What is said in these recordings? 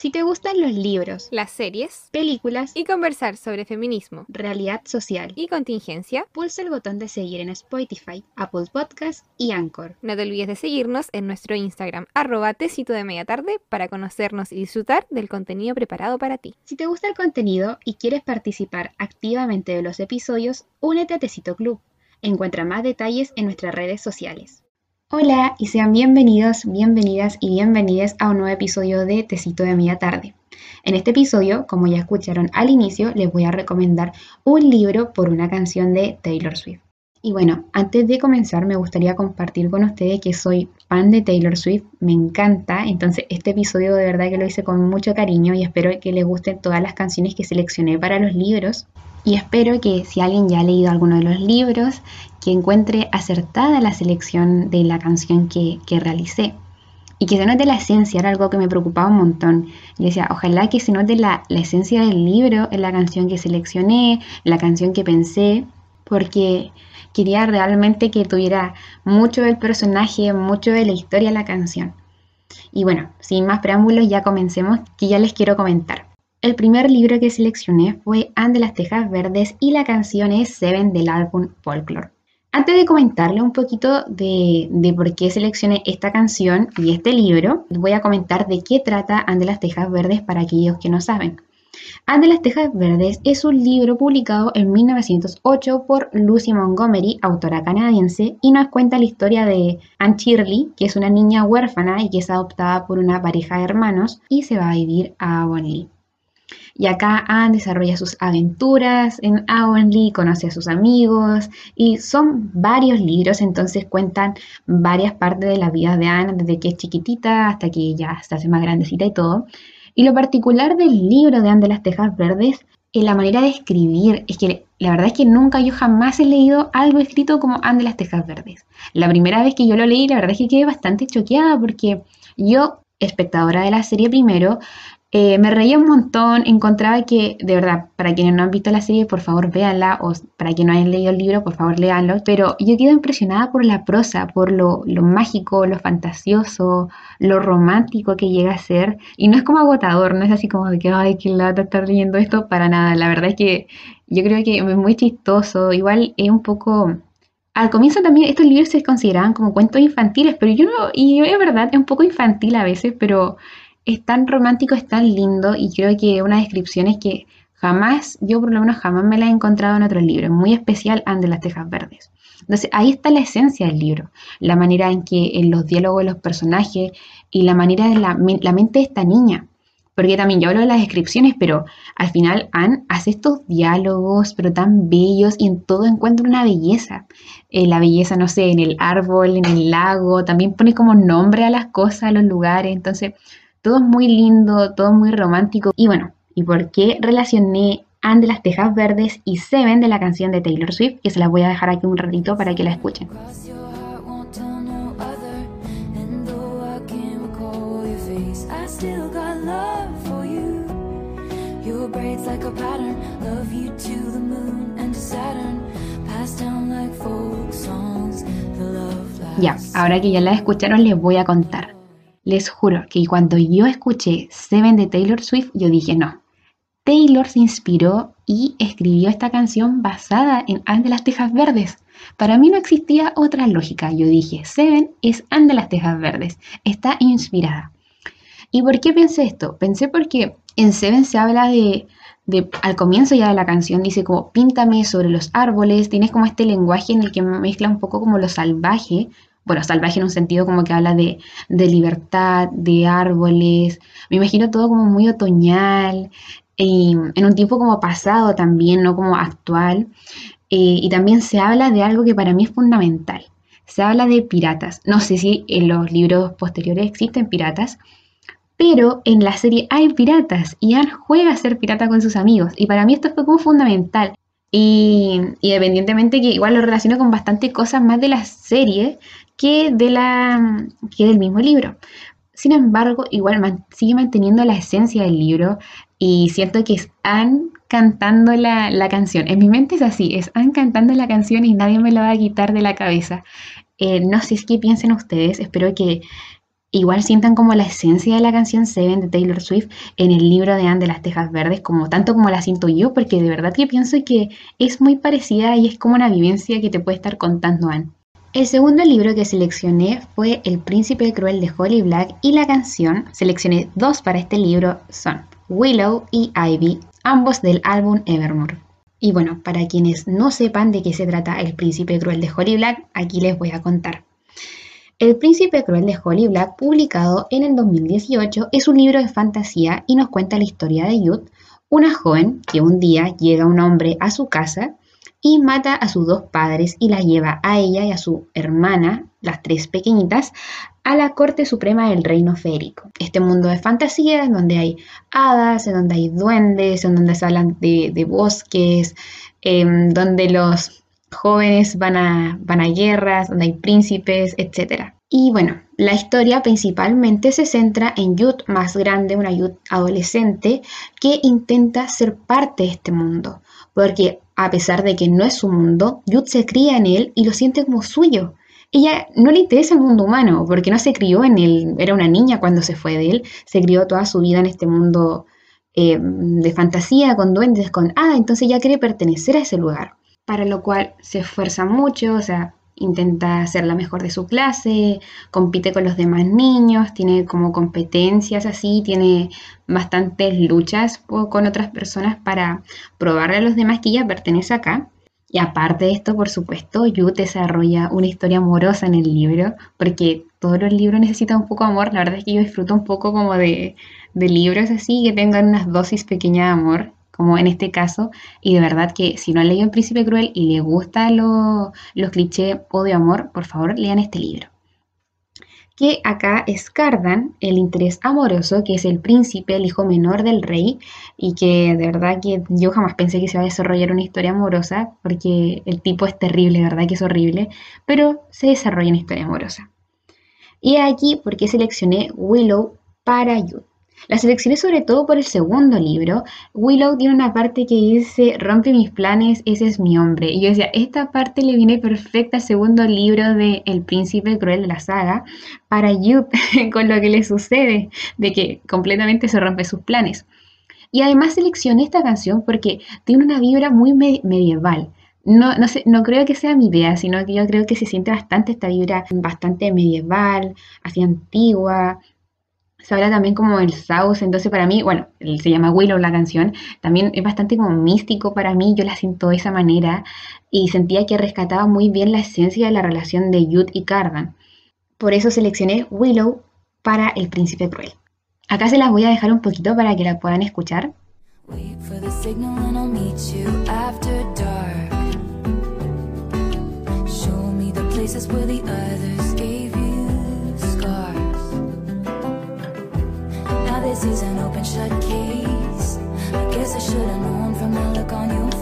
Si te gustan los libros, las series películas y conversar sobre feminismo, realidad social y contingencia, pulsa el botón de seguir en Spotify, Apple Podcasts y Anchor. No te olvides de seguirnos en nuestro Instagram, arroba tecito de media tarde, para conocernos y disfrutar del contenido preparado para ti. Si te gusta el contenido y quieres participar activamente de los episodios, únete a Tecito Club. Encuentra más detalles en nuestras redes sociales. Hola y sean bienvenidos, bienvenidas y bienvenidas a un nuevo episodio de Tecito de Media Tarde. En este episodio, como ya escucharon al inicio, les voy a recomendar un libro por una canción de Taylor Swift. Y bueno, antes de comenzar me gustaría compartir con ustedes que soy fan de Taylor Swift, me encanta, entonces este episodio de verdad que lo hice con mucho cariño y espero que les gusten todas las canciones que seleccioné para los libros. Y espero que si alguien ya ha leído alguno de los libros, que encuentre acertada la selección de la canción que, realicé. Y que se note la esencia, era algo que me preocupaba un montón. Y decía, ojalá que se note la, la esencia del libro en la canción que seleccioné, la canción que pensé, porque quería realmente que tuviera mucho del personaje, mucho de la historia de la canción. Y bueno, sin más preámbulos, ya comencemos, que ya les quiero comentar. El primer libro que seleccioné fue Anne de las Tejas Verdes y la canción es Seven del álbum Folklore. Antes de comentarle un poquito de, por qué seleccioné esta canción y este libro, voy a comentar de qué trata Anne de las Tejas Verdes para aquellos que no saben. Anne de las Tejas Verdes es un libro publicado en 1908 por Lucy Montgomery, autora canadiense, y nos cuenta la historia de Anne Shirley, que es una niña huérfana y que es adoptada por una pareja de hermanos y se va a vivir a Avonlea. Y acá Anne desarrolla sus aventuras en Avonlea, conoce a sus amigos y son varios libros, entonces cuentan varias partes de la vida de Anne, desde que es chiquitita hasta que ya se hace más grandecita y todo. Y lo particular del libro de Anne de las Tejas Verdes es la manera de escribir. Es que la verdad es que nunca yo jamás he leído algo escrito como Anne de las Tejas Verdes. La primera vez que yo lo leí, la verdad es que quedé bastante choqueada porque yo espectadora de la serie primero, eh, me reía un montón, encontraba que, de verdad, para quienes no han visto la serie, por favor véanla, o para quienes no hayan leído el libro, por favor léanlo, pero yo quedo impresionada por la prosa, por lo, mágico, lo fantasioso, lo romántico que llega a ser, y no es como agotador, no es así como de que, ay, qué lata estar leyendo esto, para nada, la verdad es que yo creo que es muy chistoso, igual es un poco... Al comienzo también estos libros se consideraban como cuentos infantiles, pero yo no, y es verdad, es un poco infantil a veces, pero es tan romántico, es tan lindo y creo que una descripción es que jamás, yo por lo menos jamás me la he encontrado en otro libro, muy especial ante las Tejas Verdes. Entonces ahí está la esencia del libro, la manera en que en los diálogos de los personajes y la manera de la, mente de esta niña. Porque también yo hablo de las descripciones, pero al final Anne hace estos diálogos, pero tan bellos y en todo encuentra una belleza. Eh, la belleza, no sé, en el árbol, en el lago, también pone como nombre a las cosas, a los lugares. Entonces, todo es muy lindo, todo muy romántico. Y bueno, ¿y por qué relacioné Anne de las Tejas Verdes y Seven de la canción de Taylor Swift? Que se las voy a dejar aquí un ratito para que la escuchen. Ya, ahora que ya la escucharon les voy a contar. Les juro que cuando yo escuché Seven de Taylor Swift, yo dije, no, Taylor se inspiró y escribió esta canción basada en Anne de las Tejas Verdes. Para mí no existía otra lógica. Yo dije, Seven es Anne de las Tejas Verdes. Está inspirada. ¿Y por qué pensé esto? Pensé porque en Seven se habla de, de, al comienzo ya de la canción, dice como, píntame sobre los árboles, tienes como este lenguaje en el que mezcla un poco como lo salvaje bueno, salvaje en un sentido como que habla de, libertad, de árboles, me imagino todo como muy otoñal, y en un tiempo como pasado también, no como actual, eh, y también se habla de algo que para mí es fundamental, se habla de piratas, no sé si en los libros posteriores existen piratas, pero en la serie hay piratas y Anne juega a ser pirata con sus amigos, y para mí esto fue como fundamental. Y, independientemente que igual lo relaciono con bastante cosas más de la serie, que, de la, que del mismo libro. Sin embargo, igual sigue manteniendo la esencia del libro y siento que es Anne cantando la, canción. En mi mente es así, es Anne cantando la canción y nadie me la va a quitar de la cabeza. Eh, no sé qué piensen ustedes, espero que, igual sientan como la esencia de la canción Seven de Taylor Swift en el libro de Anne de las Tejas Verdes, como tanto como la siento yo, porque de verdad que pienso que es muy parecida y es como una vivencia que te puede estar contando Anne. El segundo libro que seleccioné fue El Príncipe Cruel de Holly Black y la canción, seleccioné dos para este libro, son Willow y Ivy, ambos del álbum Evermore. Y bueno, para quienes no sepan de qué se trata El Príncipe Cruel de Holly Black, aquí les voy a contar. El Príncipe Cruel de Holly Black, publicado en el 2018, es un libro de fantasía y nos cuenta la historia de Youth, una joven que un día llega un hombre a su casa y mata a sus dos padres y la lleva a ella y a su hermana, las tres pequeñitas, a la corte suprema del reino férico. Este mundo de fantasía en donde hay hadas, en donde hay duendes, en donde se hablan de, bosques, em, donde los jóvenes van a, van a guerras, donde hay príncipes, etc. Y bueno, la historia principalmente se centra en Yud más grande, una Yud adolescente, que intenta ser parte de este mundo, porque a pesar de que no es su mundo, Yud se cría en él y lo siente como suyo. Ella no le interesa el mundo humano, porque no se crió en él, era una niña cuando se fue de él, se crió toda su vida en este mundo eh, de fantasía, con duendes, con ah, entonces ella quiere pertenecer a ese lugar, para lo cual se esfuerza mucho, o sea, intenta ser la mejor de su clase, compite con los demás niños, tiene como competencias así, tiene bastantes luchas con otras personas para probarle a los demás que ella pertenece acá. Y aparte de esto, por supuesto, Yu desarrolla una historia amorosa en el libro, porque todos los libros necesitan un poco de amor. La verdad es que yo disfruto un poco como de, de libros así, que tengan unas dosis pequeñas de amor como en este caso, y de verdad que si no han leído El Príncipe Cruel y les gustan los clichés odio amor, por favor lean este libro. Que acá es Cardan, el interés amoroso, que es el príncipe, el hijo menor del rey, y que de verdad que yo jamás pensé que se iba a desarrollar una historia amorosa, porque el tipo es terrible, de verdad que es horrible, pero se desarrolla una historia amorosa. Y aquí porque seleccioné Willow para Youth. La seleccioné sobre todo por el segundo libro. Willow tiene una parte que dice, rompe mis planes, ese es mi hombre. Y yo decía, esta parte le viene perfecta al segundo libro de El príncipe cruel de la saga para Youth, con lo que le sucede, de que completamente se rompe sus planes. Y además seleccioné esta canción porque tiene una vibra muy medieval. No, no, no creo que sea mi idea, sino que yo creo que se siente bastante esta vibra bastante medieval, así antigua, se habla también como el South, entonces para mí, bueno, se llama Willow la canción, también es bastante como místico para mí, yo la siento de esa manera y sentía que rescataba muy bien la esencia de la relación de Youth y Cardan. Por eso seleccioné Willow para El Príncipe Cruel. Acá se las voy a dejar un poquito para que la puedan escuchar.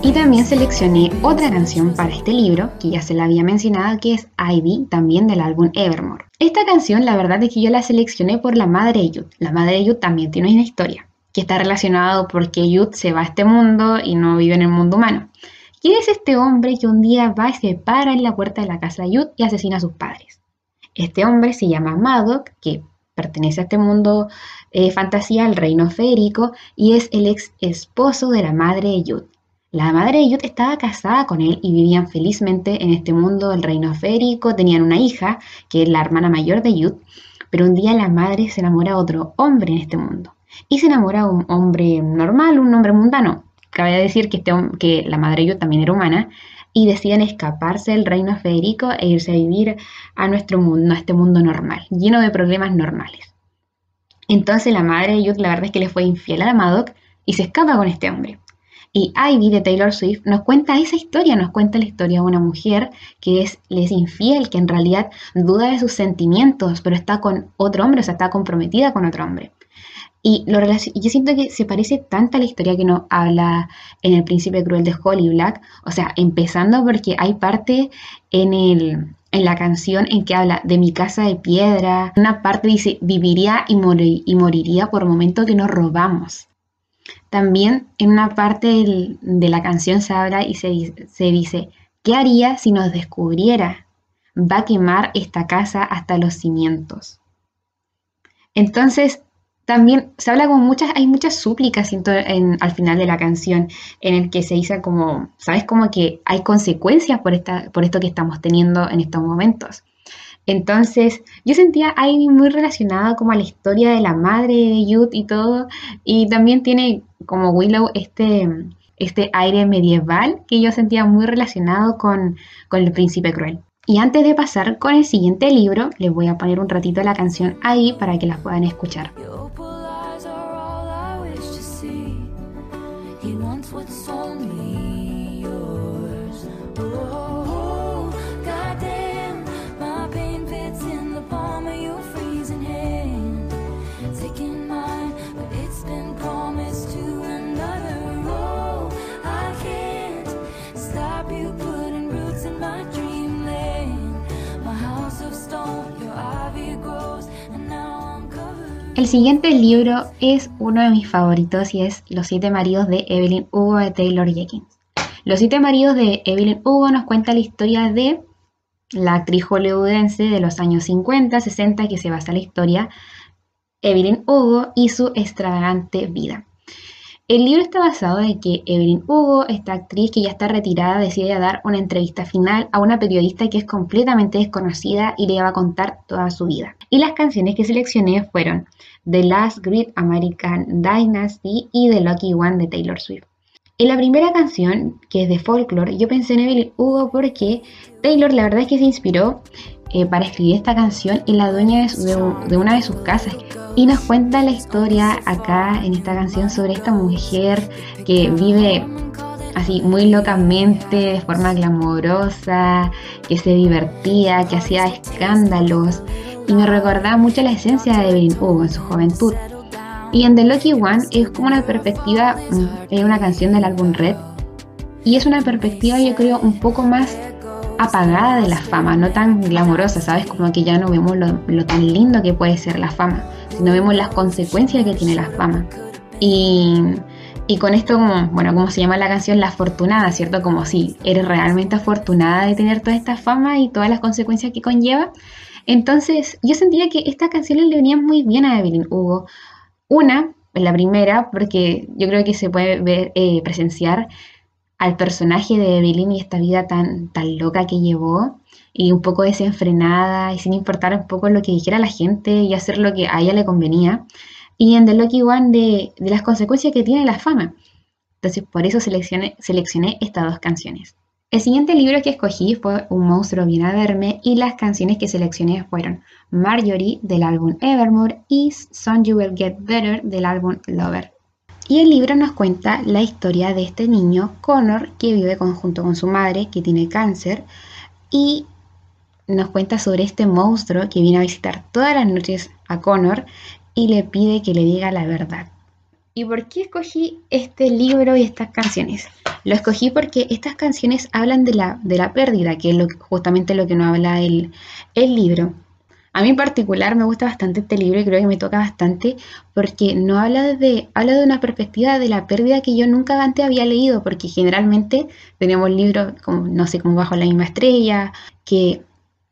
Y también seleccioné otra canción para este libro, que ya se la había mencionado, que es Ivy, también del álbum Evermore. Esta canción, la verdad es que yo la seleccioné por la madre de Yud. La madre de Yud también tiene una historia, que está relacionada porque Yud se va a este mundo y no vive en el mundo humano. ¿Quién es este hombre que un día va y se para en la puerta de la casa de Yud y asesina a sus padres? Este hombre se llama Madoc, que pertenece a este mundo eh, fantasía, el reino férico, y es el ex esposo de la madre de Yud. La madre de Yud estaba casada con él y vivían felizmente en este mundo del reino férico, tenían una hija, que es la hermana mayor de Yud, pero un día la madre se enamora de otro hombre en este mundo. Y se enamora de un hombre normal, un hombre mundano. Cabe decir que, este, que la madre de Yud también era humana, y deciden escaparse del reino federico e irse a vivir a nuestro mundo, a este mundo normal, lleno de problemas normales. Entonces la madre de Youth la verdad es que le fue infiel a Madoc y se escapa con este hombre. Y Ivy de Taylor Swift nos cuenta esa historia, nos cuenta la historia de una mujer que es, es infiel, que en realidad duda de sus sentimientos, pero está con otro hombre, o sea, está comprometida con otro hombre. Y lo yo siento que se parece tanto a la historia que nos habla en El Príncipe Cruel de Holly Black. O sea, empezando porque hay parte en, el, en la canción en que habla de mi casa de piedra. Una parte dice, viviría y, moriría por momento que nos robamos. También en una parte de la canción se habla y se, se dice, ¿qué haría si nos descubriera? Va a quemar esta casa hasta los cimientos. Entonces, también se habla como muchas, hay muchas súplicas en, al final de la canción, en el que se dice como, ¿sabes? Como que hay consecuencias por, esta, por esto que estamos teniendo en estos momentos. Entonces, yo sentía ahí muy relacionado como a la historia de la madre de Youth y todo, y también tiene como Willow este, este aire medieval que yo sentía muy relacionado con, con el príncipe cruel. Y antes de pasar con el siguiente libro, les voy a poner un ratito la canción ahí para que las puedan escuchar. El siguiente libro es uno de mis favoritos y es Los siete maridos de Evelyn Hugo de Taylor Jenkins. Los siete maridos de Evelyn Hugo nos cuenta la historia de la actriz hollywoodense de los años 50, 60 que se basa en la historia Evelyn Hugo y su extravagante vida. El libro está basado en que Evelyn Hugo, esta actriz que ya está retirada, decide dar una entrevista final a una periodista que es completamente desconocida y le va a contar toda su vida. Y las canciones que seleccioné fueron The Last Great American Dynasty y The Lucky One de Taylor Swift. En la primera canción, que es de folklore, yo pensé en Evelyn Hugo porque Taylor la verdad es que se inspiró eh, para escribir esta canción en la dueña de, una de sus casas. Y nos cuenta la historia acá en esta canción sobre esta mujer que vive así muy locamente, de forma glamorosa, que se divertía, que hacía escándalos. Y me recordaba mucho la esencia de Evelyn Hugo en su juventud. Y en The Lucky One es como una perspectiva, mm, es una canción del álbum Red. Y es una perspectiva, yo creo, un poco más apagada de la fama, no tan glamorosa, ¿sabes? Como que ya no vemos lo, tan lindo que puede ser la fama, sino vemos las consecuencias que tiene la fama. Y, y con esto, como, bueno, como se llama la canción, La Afortunada, ¿cierto? Como si eres realmente afortunada de tener toda esta fama y todas las consecuencias que conlleva. Entonces, yo sentía que estas canciones le venían muy bien a Evelyn Hugo. Una, la primera, porque yo creo que se puede ver, eh, presenciar al personaje de Evelyn y esta vida tan, tan loca que llevó y un poco desenfrenada y sin importar un poco lo que dijera la gente y hacer lo que a ella le convenía. Y en The Lucky One de, de las consecuencias que tiene la fama. Entonces por eso seleccioné, seleccioné estas dos canciones. El siguiente libro que escogí fue Un monstruo viene a verme y las canciones que seleccioné fueron Marjorie del álbum Evermore y Son You Will Get Better del álbum Lover. Y el libro nos cuenta la historia de este niño, Connor, que vive junto con su madre, que tiene cáncer, y nos cuenta sobre este monstruo que viene a visitar todas las noches a Connor y le pide que le diga la verdad. ¿Y por qué escogí este libro y estas canciones? Lo escogí porque estas canciones hablan de la, de la pérdida, que es justamente lo que nos habla el, el libro. A mí en particular me gusta bastante este libro y creo que me toca bastante porque no habla de, habla de una perspectiva de la pérdida que yo nunca antes había leído, porque generalmente tenemos libros como, no sé, como Bajo la misma estrella, que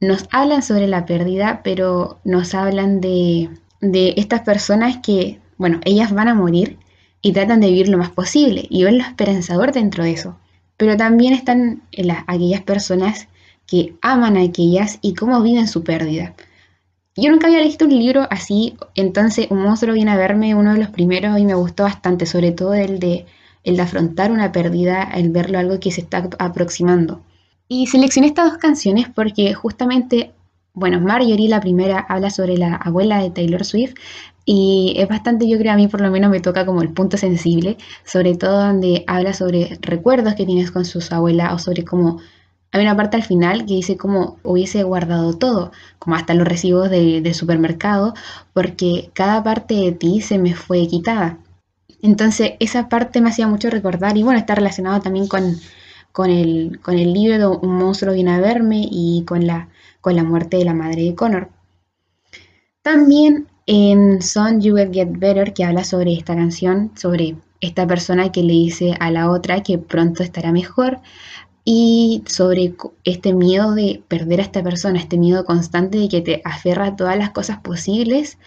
nos hablan sobre la pérdida, pero nos hablan de, de estas personas que, bueno, ellas van a morir y tratan de vivir lo más posible y ven lo esperanzador dentro de eso. Pero también están aquellas personas que aman a aquellas y cómo viven su pérdida. Yo nunca había leído un libro así, entonces Un monstruo viene a verme, uno de los primeros, y me gustó bastante, sobre todo el de, el de afrontar una pérdida, el verlo algo que se está aproximando. Y seleccioné estas dos canciones porque justamente, bueno, Marjorie, la primera, habla sobre la abuela de Taylor Swift, y es bastante, yo creo, a mí por lo menos me toca como el punto sensible, sobre todo donde habla sobre recuerdos que tienes con sus abuelas o sobre cómo hay una parte al final que dice como hubiese guardado todo, como hasta los recibos de, supermercado, porque cada parte de ti se me fue quitada. Entonces esa parte me hacía mucho recordar y bueno, está relacionado también con, con, el, con el libro de Un monstruo viene a verme y con la, con la muerte de la madre de Connor. También en Son You Will Get Better, que habla sobre esta canción, sobre esta persona que le dice a la otra que pronto estará mejor, y sobre este miedo de perder a esta persona, este miedo constante de que te aferra a todas las cosas posibles,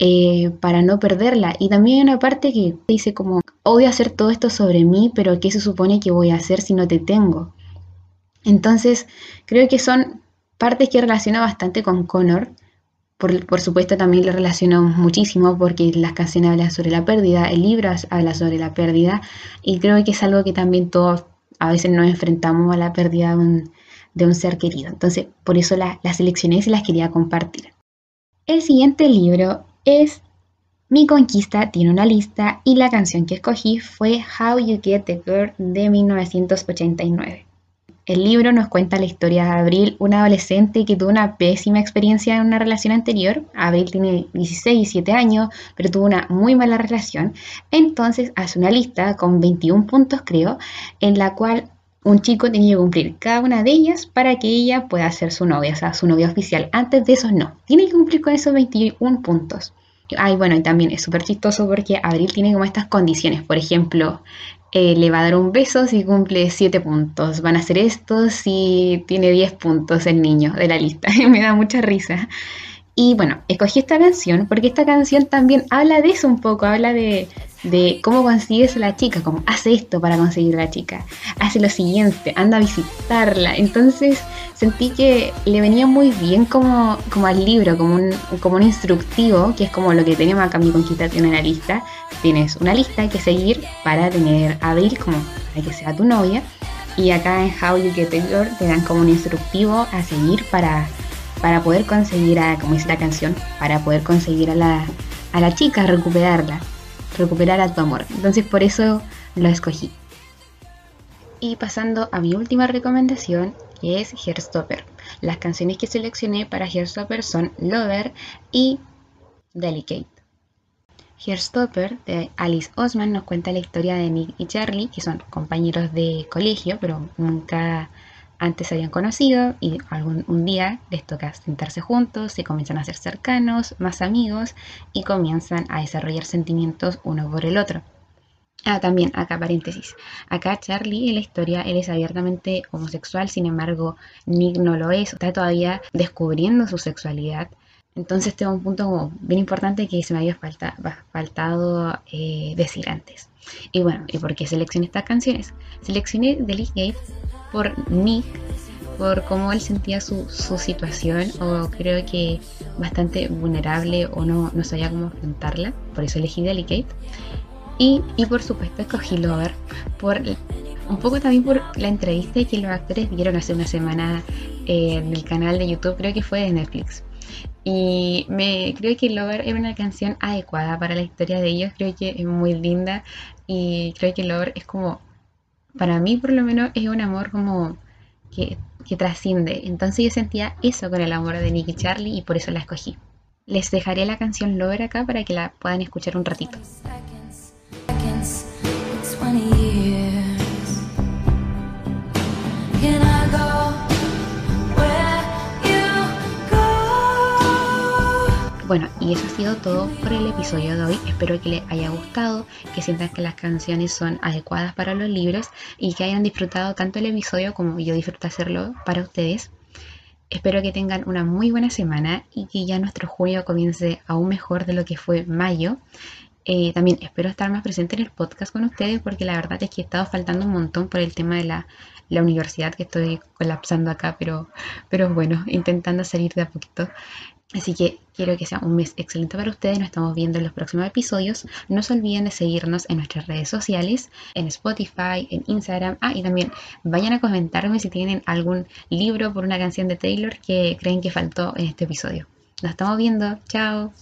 eh, para no perderla. Y también hay una parte que dice como, odio hacer todo esto sobre mí, pero ¿qué se supone que voy a hacer si no te tengo? Entonces, creo que son partes que relaciona bastante con Connor. Por, supuesto también lo relaciono muchísimo porque las canciones hablan sobre la pérdida, el libro habla sobre la pérdida y creo que es algo que también todos a veces nos enfrentamos a la pérdida de un, de un ser querido. Entonces, por eso las seleccioné y las quería compartir. El siguiente libro es Mi Conquista, tiene una lista y la canción que escogí fue How You Get the Girl de 1989. El libro nos cuenta la historia de Abril, una adolescente que tuvo una pésima experiencia en una relación anterior. Abril tiene 16, 17 años, pero tuvo una muy mala relación. Entonces hace una lista con 21 puntos, creo, en la cual un chico tenía que cumplir cada una de ellas para que ella pueda ser su novia, o sea, su novia oficial. Antes de eso, no. Tiene que cumplir con esos 21 puntos. Ay, bueno, y también es súper chistoso porque Abril tiene como estas condiciones. Por ejemplo, eh, le va a dar un beso si cumple 7 puntos. Van a hacer esto si tiene 10 puntos el niño de la lista. Me da mucha risa. Y bueno, escogí esta canción porque esta canción también habla de eso un poco, habla de, de cómo consigues a la chica, como hace esto para conseguir a la chica, hace lo siguiente, anda a visitarla. Entonces sentí que le venía muy bien como, como al libro, como un, como un instructivo, que es como lo que tenemos acá en mi conquista tiene una lista. Tienes una lista que seguir para tener a Abril como para que sea tu novia. Y acá en How You Get Girl te dan como un instructivo a seguir para, para poder conseguir a, como dice la canción, para poder conseguir a la, a la chica, recuperarla recuperar a tu amor. Entonces por eso lo escogí. Y pasando a mi última recomendación, que es Hairstopper. Las canciones que seleccioné para Hairstopper son Lover y Delicate. Hairstopper de Alice Osman nos cuenta la historia de Nick y Charlie, que son compañeros de colegio, pero nunca antes se habían conocido y algún un día les toca sentarse juntos, se comienzan a hacer cercanos, más amigos y comienzan a desarrollar sentimientos uno por el otro. Ah, también, acá paréntesis. Acá Charlie en la historia, él es abiertamente homosexual, sin embargo, Nick no lo es, está todavía descubriendo su sexualidad. Entonces tengo un punto bien importante que se me había faltado eh, decir antes. Y bueno, ¿y por qué seleccioné estas canciones? Seleccioné Delicate por Nick, por cómo él sentía su, situación, o creo que bastante vulnerable o no, no sabía cómo enfrentarla, por eso elegí Delicate. Y, y por supuesto escogí Lover, por, un poco también por la entrevista que los actores dieron hace una semana eh, en el canal de YouTube, creo que fue de Netflix. Y me creo que Lover era una canción adecuada para la historia de ellos, creo que es muy linda y creo que Lover es como para mí por lo menos es un amor como que, trasciende. Entonces yo sentía eso con el amor de Nicky Charlie y por eso la escogí. Les dejaré la canción Lover acá para que la puedan escuchar un ratito. Bueno, y eso ha sido todo por el episodio de hoy. Espero que les haya gustado, que sientan que las canciones son adecuadas para los libros y que hayan disfrutado tanto el episodio como yo disfruto hacerlo para ustedes. Espero que tengan una muy buena semana y que ya nuestro julio comience aún mejor de lo que fue mayo. Eh, también espero estar más presente en el podcast con ustedes porque la verdad es que he estado faltando un montón por el tema de la, la universidad que estoy colapsando acá, pero, pero bueno, intentando salir de a poquito. Así que quiero que sea un mes excelente para ustedes. Nos estamos viendo en los próximos episodios. No se olviden de seguirnos en nuestras redes sociales, en Spotify, en Instagram. Ah, y también vayan a comentarme si tienen algún libro por una canción de Taylor que creen que faltó en este episodio. Nos estamos viendo. Chao.